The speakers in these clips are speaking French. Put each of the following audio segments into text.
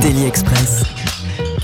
Daily Express.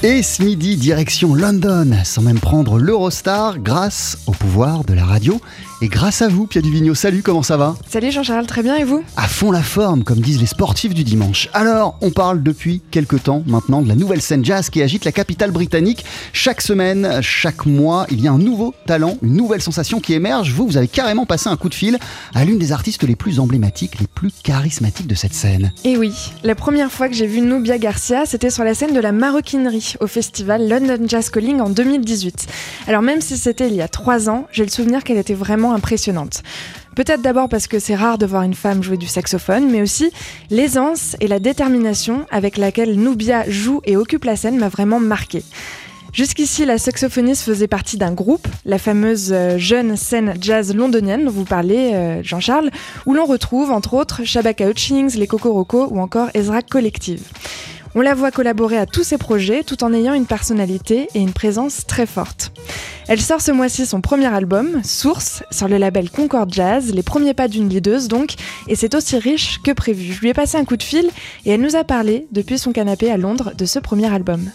Et ce midi, direction London, sans même prendre l'Eurostar, grâce au pouvoir de la radio et grâce à vous, Pia Duvigneau. Salut, comment ça va? Salut Jean-Charles, très bien et vous? À fond la forme, comme disent les sportifs du dimanche. Alors, on parle depuis quelques temps maintenant de la nouvelle scène jazz qui agite la capitale britannique. Chaque semaine, chaque mois, il y a un nouveau talent, une nouvelle sensation qui émerge. Vous, vous avez carrément passé un coup de fil à l'une des artistes les plus emblématiques, les plus charismatiques de cette scène. Et oui, la première fois que j'ai vu Nubia Garcia, c'était sur la scène de la maroquinerie au festival London Jazz Calling en 2018. Alors même si c'était il y a trois ans, j'ai le souvenir qu'elle était vraiment impressionnante. Peut-être d'abord parce que c'est rare de voir une femme jouer du saxophone, mais aussi l'aisance et la détermination avec laquelle Nubia joue et occupe la scène m'a vraiment marqué. Jusqu'ici, la saxophoniste faisait partie d'un groupe, la fameuse euh, jeune scène jazz londonienne dont vous parlez, euh, Jean-Charles, où l'on retrouve entre autres Shabaka Hutchings, les Kokoroko ou encore Ezra Collective. On la voit collaborer à tous ses projets tout en ayant une personnalité et une présence très forte. Elle sort ce mois-ci son premier album, Source, sur le label Concord Jazz, les premiers pas d'une leaduse donc, et c'est aussi riche que prévu. Je lui ai passé un coup de fil et elle nous a parlé, depuis son canapé à Londres, de ce premier album.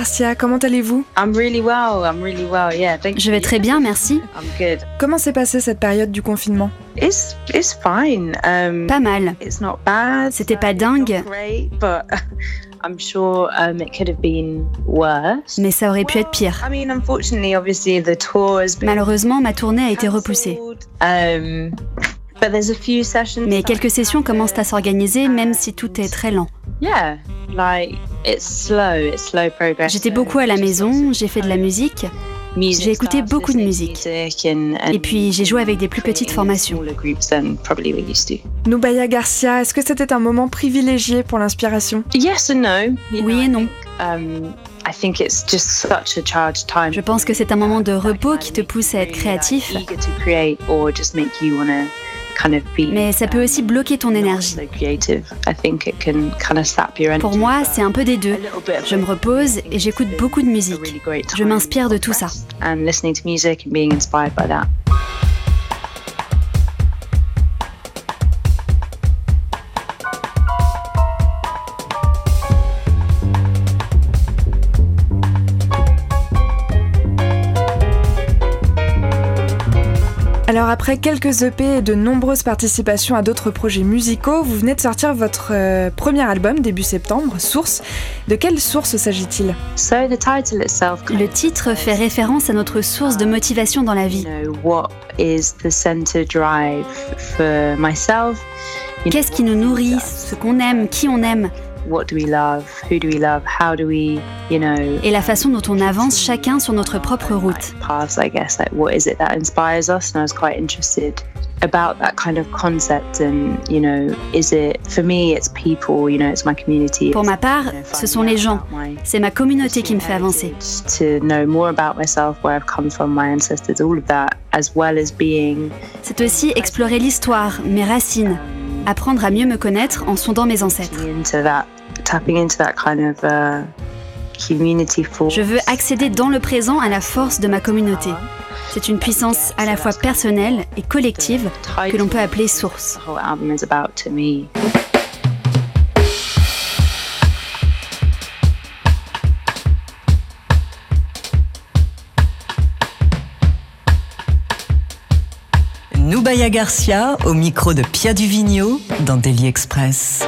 Garcia, comment allez-vous? I'm really well. I'm really well. Yeah, thank Je vais you. très bien, merci. I'm good. Comment s'est passée cette période du confinement? It's it's fine. Um, Pas mal. it's not bad. C'était pas dingue. Great, but I'm sure um, it could have been worse. Mais ça aurait pu être pire. I mean, unfortunately, obviously, the tour has been Malheureusement, ma tournée a été repoussée. Um, but there's a few sessions. Mais quelques sessions commencent à s'organiser, même si tout est très lent. Yeah, like it's slow. It's slow progress. J'étais beaucoup à la maison, j'ai fait de la musique, Music j'ai écouté beaucoup de musique. music and- and et puis j'ai joué avec des plus petites formations. smaller groups than probably we used to. Nubaya Garcia, est-ce que c'était un moment privilégié pour l'inspiration? Yes and no. You Oui et non. Um, I think it's just such a charged time. Je pense que c'est un moment de repos qui te pousse à être créatif, Mais ça peut aussi bloquer ton énergie. So creative. I think it can kind of sap your energy. Pour moi, c'est un peu des deux. Je me repose et j'écoute beaucoup de musique. Je m'inspire de tout ça. Alors après quelques EP et de nombreuses participations à d'autres projets musicaux, vous venez de sortir votre euh, premier album début septembre, Source. De quelle source s'agit-il? Le titre fait référence à notre source de motivation dans la vie. Qu'est-ce qui nous nourrit, ce qu'on aime, qui on aime? What do we love? Who do we love? How do we, you know, et la façon dont on avance chacun sur notre propre route. paths, I guess, like what is it that inspires us? And I was quite interested about that kind of concept and, you know, is it, for me, it's people, you know, it's my community. Pour ma part, ce sont les gens. C'est ma communauté qui me fait avancer. to know more about myself, where I've come from, my ancestors, all of that, as well as being C'est aussi explorer l'histoire, mes racines, apprendre à mieux me connaître en sondant mes ancêtres. into that, tapping into that kind of uh, community force. Je veux accéder dans le présent à la force de ma communauté. C'est une puissance à la fois personnelle et collective que l'on peut appeler source. The whole album is about to me. Noubaya Garcia au micro de Pia Duvigneau dans Daily Express.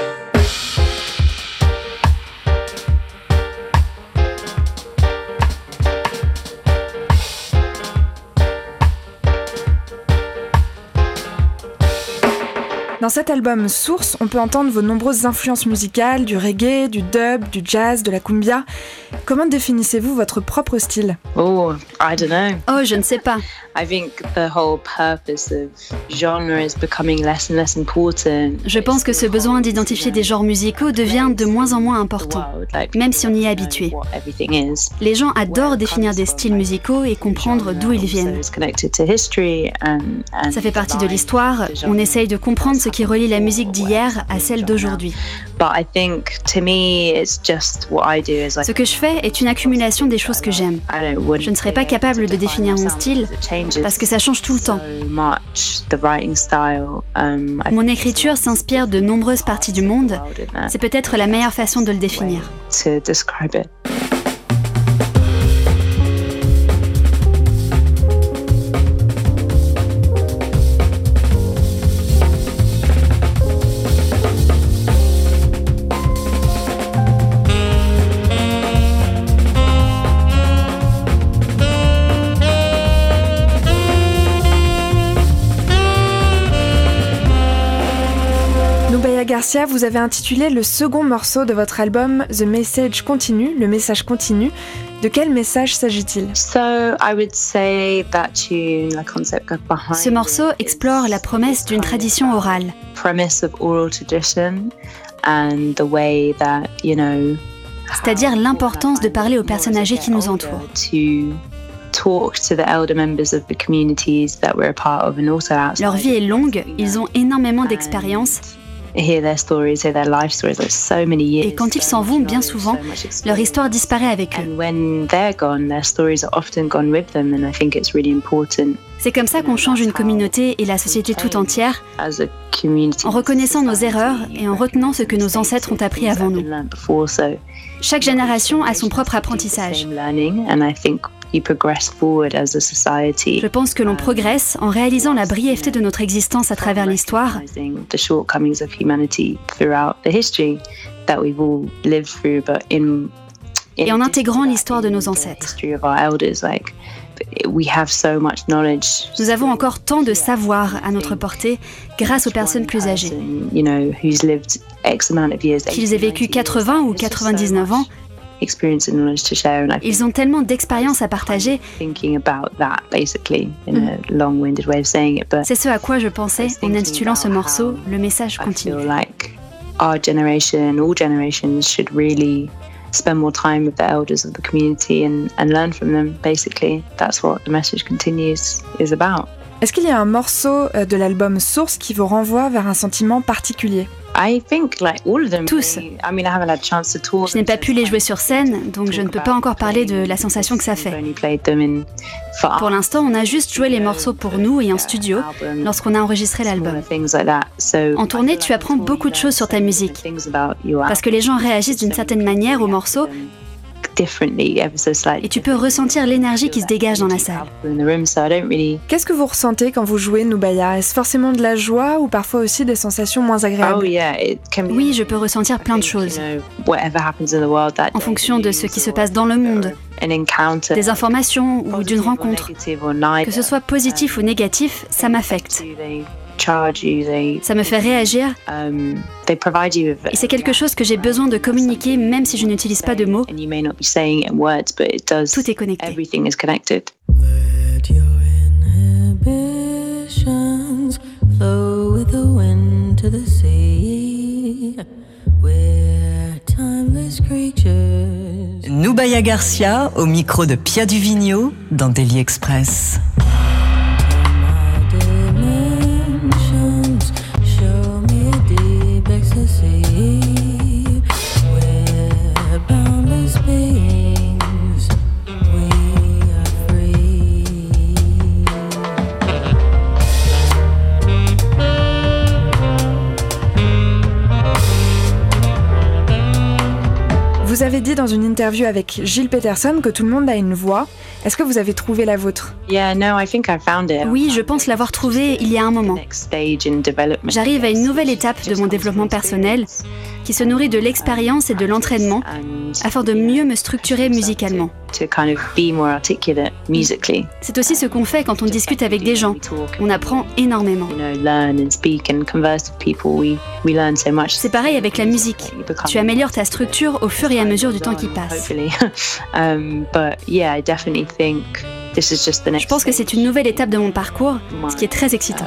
Dans cet album Source, on peut entendre vos nombreuses influences musicales, du reggae, du dub, du jazz, de la cumbia. Comment définissez-vous votre propre style? Oh, I don't know. Oh, je ne sais pas. I think the whole purpose of genre is becoming less and less important. Je pense que ce besoin d'identifier des genres musicaux devient de moins en moins important, même si on y est habitué. Les gens adorent définir des styles musicaux et comprendre d'où ils viennent. Ça fait partie de l'histoire, on essaye de comprendre ce qui relie la musique d'hier à celle d'aujourd'hui. Ce que je fais est une accumulation des choses que j'aime. Je ne serais pas capable de définir mon style parce que ça change tout le temps. Mon écriture s'inspire de nombreuses parties du monde. C'est peut-être la meilleure façon de le définir. Vous avez intitulé le second morceau de votre album The Message Continue, le message continue. De quel message s'agit-il? So I would say that tune, the concept behind Ce morceau explore la promesse d'une tradition orale. premise of oral tradition and the way that you know C'est-à-dire l'importance de parler aux personnes âgées qui nous entourent. to talk to the elder members of the communities that we're a part of and also outside. Leur vie est longue, ils ont énormément d'expérience hear their stories, hear their life stories, like so many years. et quand ils s'en vont, bien souvent, leur histoire disparaît avec eux. And when they're gone, their stories are often gone with them, and I think it's really important C'est comme ça qu'on change une communauté et la société tout entière, as a community en reconnaissant nos erreurs et en retenant ce que nos ancêtres ont appris avant nous. learned before. So Chaque génération a son propre apprentissage. Je pense que l'on progresse en réalisant la brièveté de notre existence à travers l'histoire et en intégrant l'histoire de nos ancêtres. Nous avons encore tant de savoir à notre portée grâce aux personnes plus âgées. You know, who's lived X amount of years. Qu'ils aient vécu 80 ou 99 ans, experience and knowledge to share, and I ils ont tellement d'expérience à partager. thinking about that basically in a long-winded way of saying it, but C'est ce à quoi je pensais en intitulant ce morceau Le message I continue. feel like our generation, all generations, should really spend more time with the elders of the community and, and learn from them. Basically, that's what the message continues is about. Est-ce qu'il y a un morceau euh, de l'album Source qui vous renvoie vers un sentiment particulier? I think like all of them. Tous. Je n'ai pas pu les jouer sur scène, donc je ne peux pas encore parler de la sensation que ça fait. Pour l'instant, on a juste joué les morceaux pour nous et en studio lorsqu'on a enregistré l'album. En tournée, tu apprends beaucoup de choses sur ta musique. Parce que les gens réagissent d'une certaine manière aux morceaux differently, ever so slightly. et tu peux ressentir l'énergie qui se dégage dans la salle. in the room, so I don't really. Qu'est-ce que vous ressentez quand vous jouez Noubaya Est-ce forcément de la joie ou parfois aussi des sensations moins Oh agréables be. Oui, je peux ressentir plein de choses know, whatever happens in the world that en fonction de ce qui se passe dans le monde, an encounter, des informations ou d'une positive or rencontre. Que ce soit positif ou négatif, ça m'affecte. Ça me fait réagir. Um, Et c'est quelque chose que j'ai besoin de communiquer même si je n'utilise pas de mots. and you may not be saying it in words, but it does. Tout est connecté. Everything is connected. Let your inhibitions flow with the wind to the sea. We're timeless creatures. Noubaya Garcia au micro de Pia Duvigneau dans Daily Express. José avez dit dans une interview avec Gilles Peterson que tout le monde a une voix. Est-ce que vous avez trouvé la vôtre? Yeah, no, I think I found it. Oui, je pense l'avoir trouvé il y a un moment. J'arrive à une nouvelle étape de mon développement personnel qui se nourrit de l'expérience et de l'entraînement And afin de mieux me structurer musicalement. to kind of be more articulate musically. C'est aussi ce qu'on fait quand on discute avec des gens. On apprend énormément. C'est pareil avec la musique. Tu améliores ta structure au fur et à mesure du temps qui passe. Um. Je pense que c'est une nouvelle étape de mon parcours, ce qui est très excitant.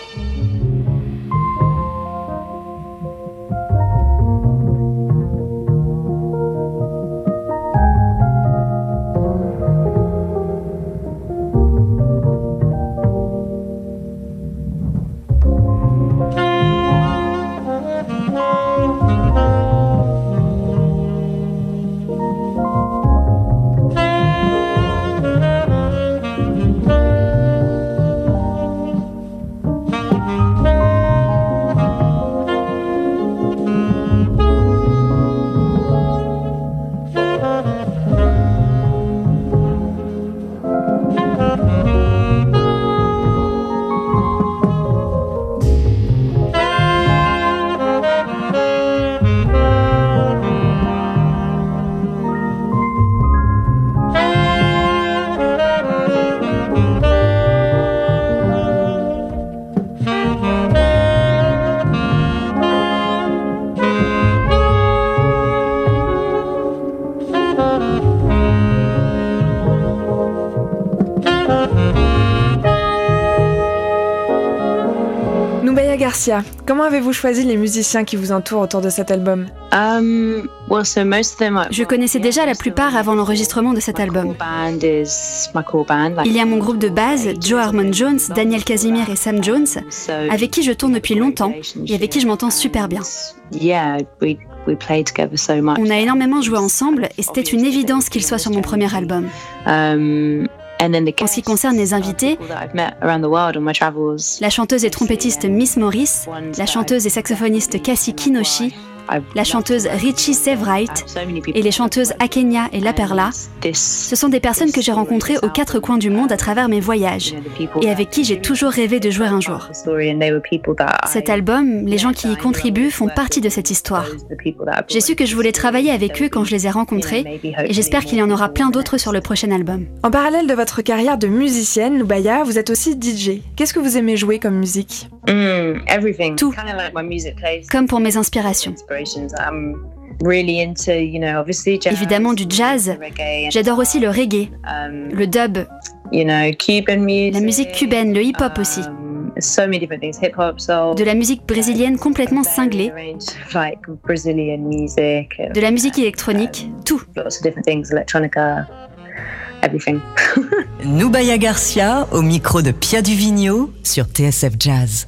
Noubaya Comment avez-vous choisi les musiciens qui vous entourent autour de cet album Um, well, so most of them are. Je connaissais déjà la plupart avant l'enregistrement de cet My album. core band is my core band. Like, Il y a mon groupe de base, Joe Harmon Jones, Daniel Casimir et Sam Jones, avec qui je tourne depuis longtemps et avec qui je m'entends super bien. Yeah, we we play together so much. On a énormément joué ensemble et c'était une évidence qu'il soit sur mon premier album. And then the En ce qui concerne les invités, la chanteuse et trompettiste Miss Morris, la chanteuse et saxophoniste Cassie Kinoshi la chanteuse Richie Severite et les chanteuses Akenya et La Perla. Ce sont des personnes que j'ai rencontrées aux quatre coins du monde à travers mes voyages et avec qui j'ai toujours rêvé de jouer un jour. Cet album, les gens qui y contribuent font partie de cette histoire. J'ai su que je voulais travailler avec eux quand je les ai rencontrés et j'espère qu'il y en aura plein d'autres sur le prochain album. En parallèle de votre carrière de musicienne, Lubaya, vous êtes aussi DJ. Qu'est-ce que vous aimez jouer comme musique? Tout. Comme pour mes inspirations. Évidemment du jazz. J'adore aussi le reggae, le dub, la musique cubaine, le hip-hop aussi. De la musique brésilienne complètement cinglée, de la musique électronique, tout. Noubaya Garcia au micro de Pia Duvigneau sur TSF Jazz.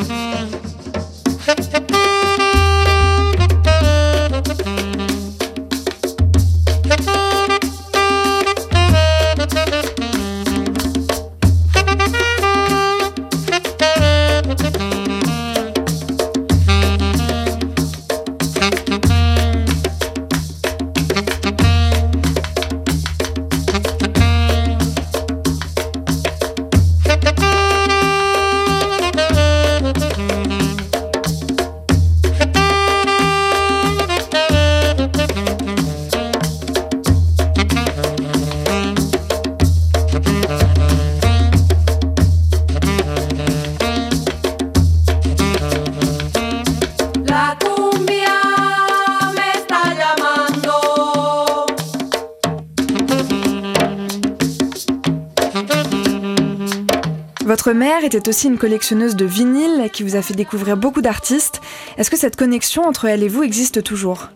Votre mère était aussi une collectionneuse de vinyles qui vous a fait découvrir beaucoup d'artistes. Est-ce que cette connexion entre elle et vous existe toujours?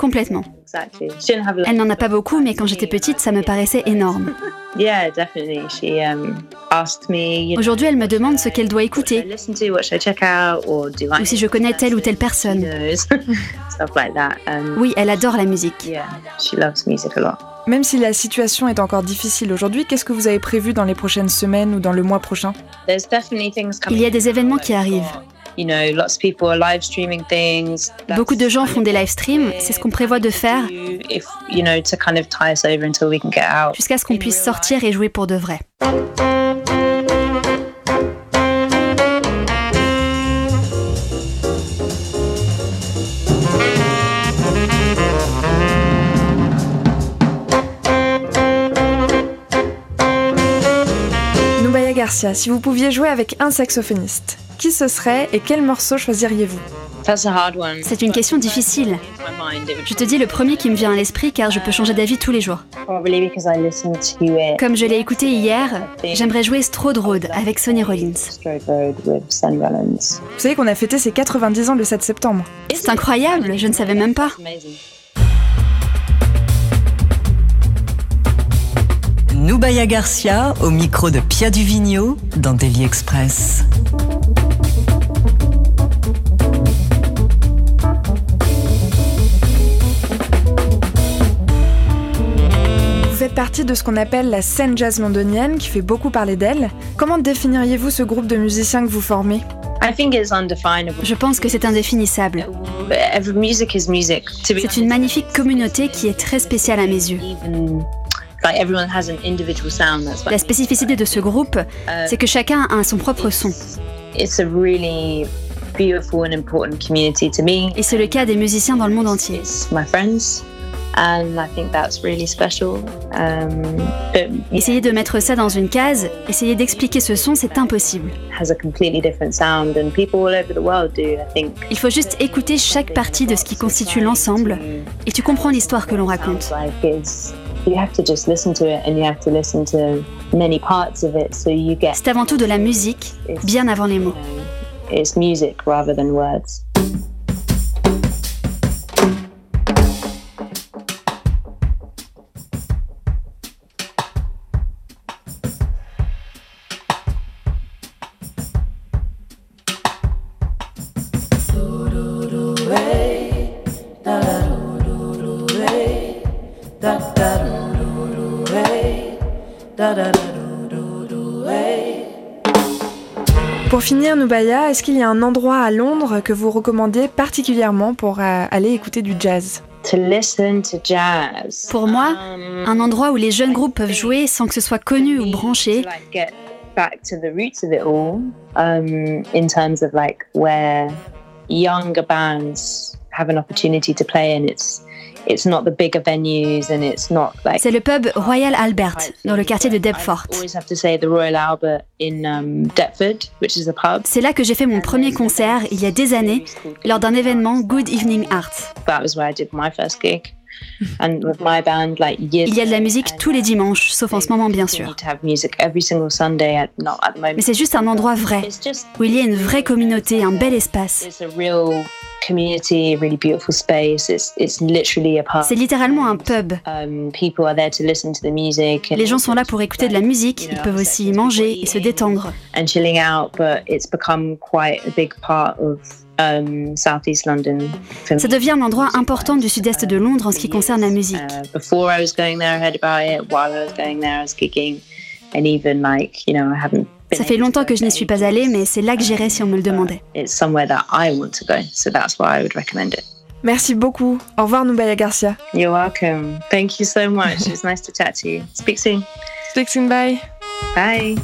Complètement. Elle n'en a pas beaucoup, mais quand j'étais petite, ça me paraissait énorme. Aujourd'hui, elle me demande ce qu'elle doit écouter, ou si je connais telle ou telle personne. Oui, elle adore la musique. Même si la situation est encore difficile aujourd'hui, qu'est-ce que vous avez prévu dans les prochaines semaines ou dans le mois prochain? Il y a des événements qui arrivent. Beaucoup de gens font des live streams, c'est ce qu'on prévoit de faire. jusqu'à ce qu'on puisse sortir et jouer pour de vrai. Garcia, si vous pouviez jouer avec un saxophoniste, qui ce serait et quel morceau choisiriez-vous? C'est une question difficile. Je te dis le premier qui me vient à l'esprit car je peux changer d'avis tous les jours. Comme je l'ai écouté hier, j'aimerais jouer Strode Road avec Sonny Rollins. Vous savez qu'on a fêté ses 90 ans le 7 septembre. C'est incroyable, je ne savais même pas. Noubaya Garcia au micro de Pia Duvigneau dans Daily Express. Vous faites partie de ce qu'on appelle la scène jazz londonienne qui fait beaucoup parler d'elle. Comment définiriez-vous ce groupe de musiciens que vous formez? Je pense que c'est indéfinissable. C'est une magnifique communauté qui est très spéciale à mes yeux. La spécificité de ce groupe, c'est que chacun a son propre son. Et c'est le cas des musiciens dans le monde entier. Essayer de mettre ça dans une case, essayer d'expliquer ce son, c'est impossible. Il faut juste écouter chaque partie de ce qui constitue l'ensemble et tu comprends l'histoire que l'on raconte. C'est avant tout de la musique, bien avant les mots. It's music rather than words. Pour finir, Nubaya, est-ce qu'il y a un endroit à Londres que vous recommandez particulièrement pour euh, aller écouter du jazz? To listen to jazz. Pour moi, un endroit où les jeunes groupes peuvent jouer sans que ce soit connu ou branché, To, like, get back to the roots of it all, um, in terms of like where younger bands have an opportunity to play, and it's it's not the bigger venues, and it's not like c'est le pub Royal Albert, dans le quartier de Deptford. I always have to say the Royal Albert in Deptford, which is a pub. C'est là que j'ai fait mon premier concert, il y a des années, lors d'un événement Good Evening Art. That was where I did my first gig, and with my band, like years. Il y a de la musique tous les dimanches, sauf en ce moment bien sûr. To have music every single Sunday, at, not at the moment. Mais c'est juste un endroit vrai, où il y a une vraie communauté, un bel espace. It's a real community, a really beautiful space. It's it's literally a pub. C'est littéralement un pub. Um, people are there to listen to the music. and- Les gens sont là pour écouter de la musique, ils peuvent aussi manger et se détendre. and chilling out, but it's become quite a big part of Southeast London. for Ça devient un endroit important du sud-est de Londres en ce qui concerne la musique. Before I was going there, I heard about it. While I was going there, I was gigging, and even like you know, I haven't. Ça fait longtemps que je n'y suis pas allée, mais c'est là que j'irais si on me le demandait. It's somewhere that I want to go, so that's why I would recommend it. Merci beaucoup. Au revoir, Nubaya Garcia. You're welcome. Thank you so much. It's nice to chat to you. Speak soon. Speak soon, bye. Bye.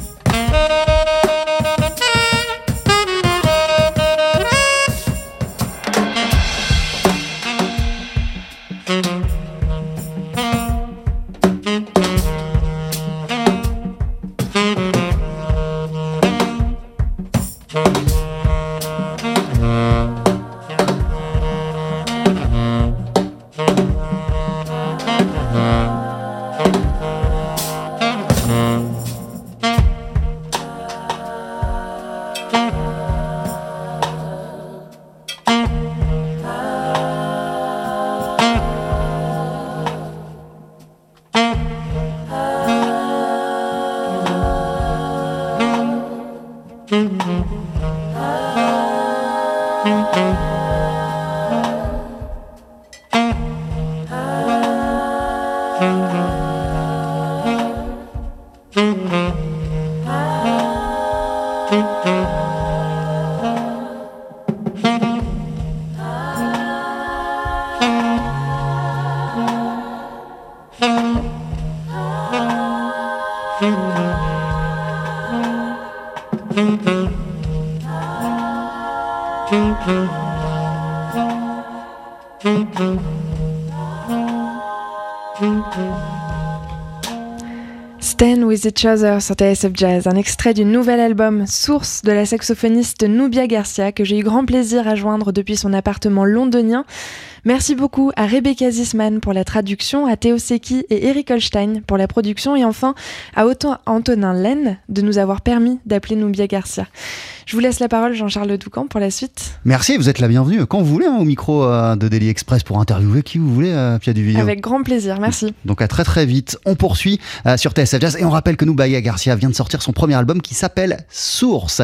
Stand with each other sur TSF Jazz, un extrait du nouvel album Source de la saxophoniste Nubia Garcia que j'ai eu grand plaisir à joindre depuis son appartement londonien. Merci beaucoup à Rebecca Zisman pour la traduction, à Théo Seki et Eric Holstein pour la production et enfin à Otto Antonin Laine de nous avoir permis d'appeler Nubia Garcia. Je vous laisse la parole Jean-Charles Doucan pour la suite. Merci, vous êtes la bienvenue quand vous voulez hein, au micro euh, de Daily Express pour interviewer qui vous voulez, euh, Pia Duvillot. Avec grand plaisir, merci. Donc à très très vite. On poursuit euh, sur TSF Jazz et on rappelle que Nubaya Garcia vient de sortir son premier album qui s'appelle Source.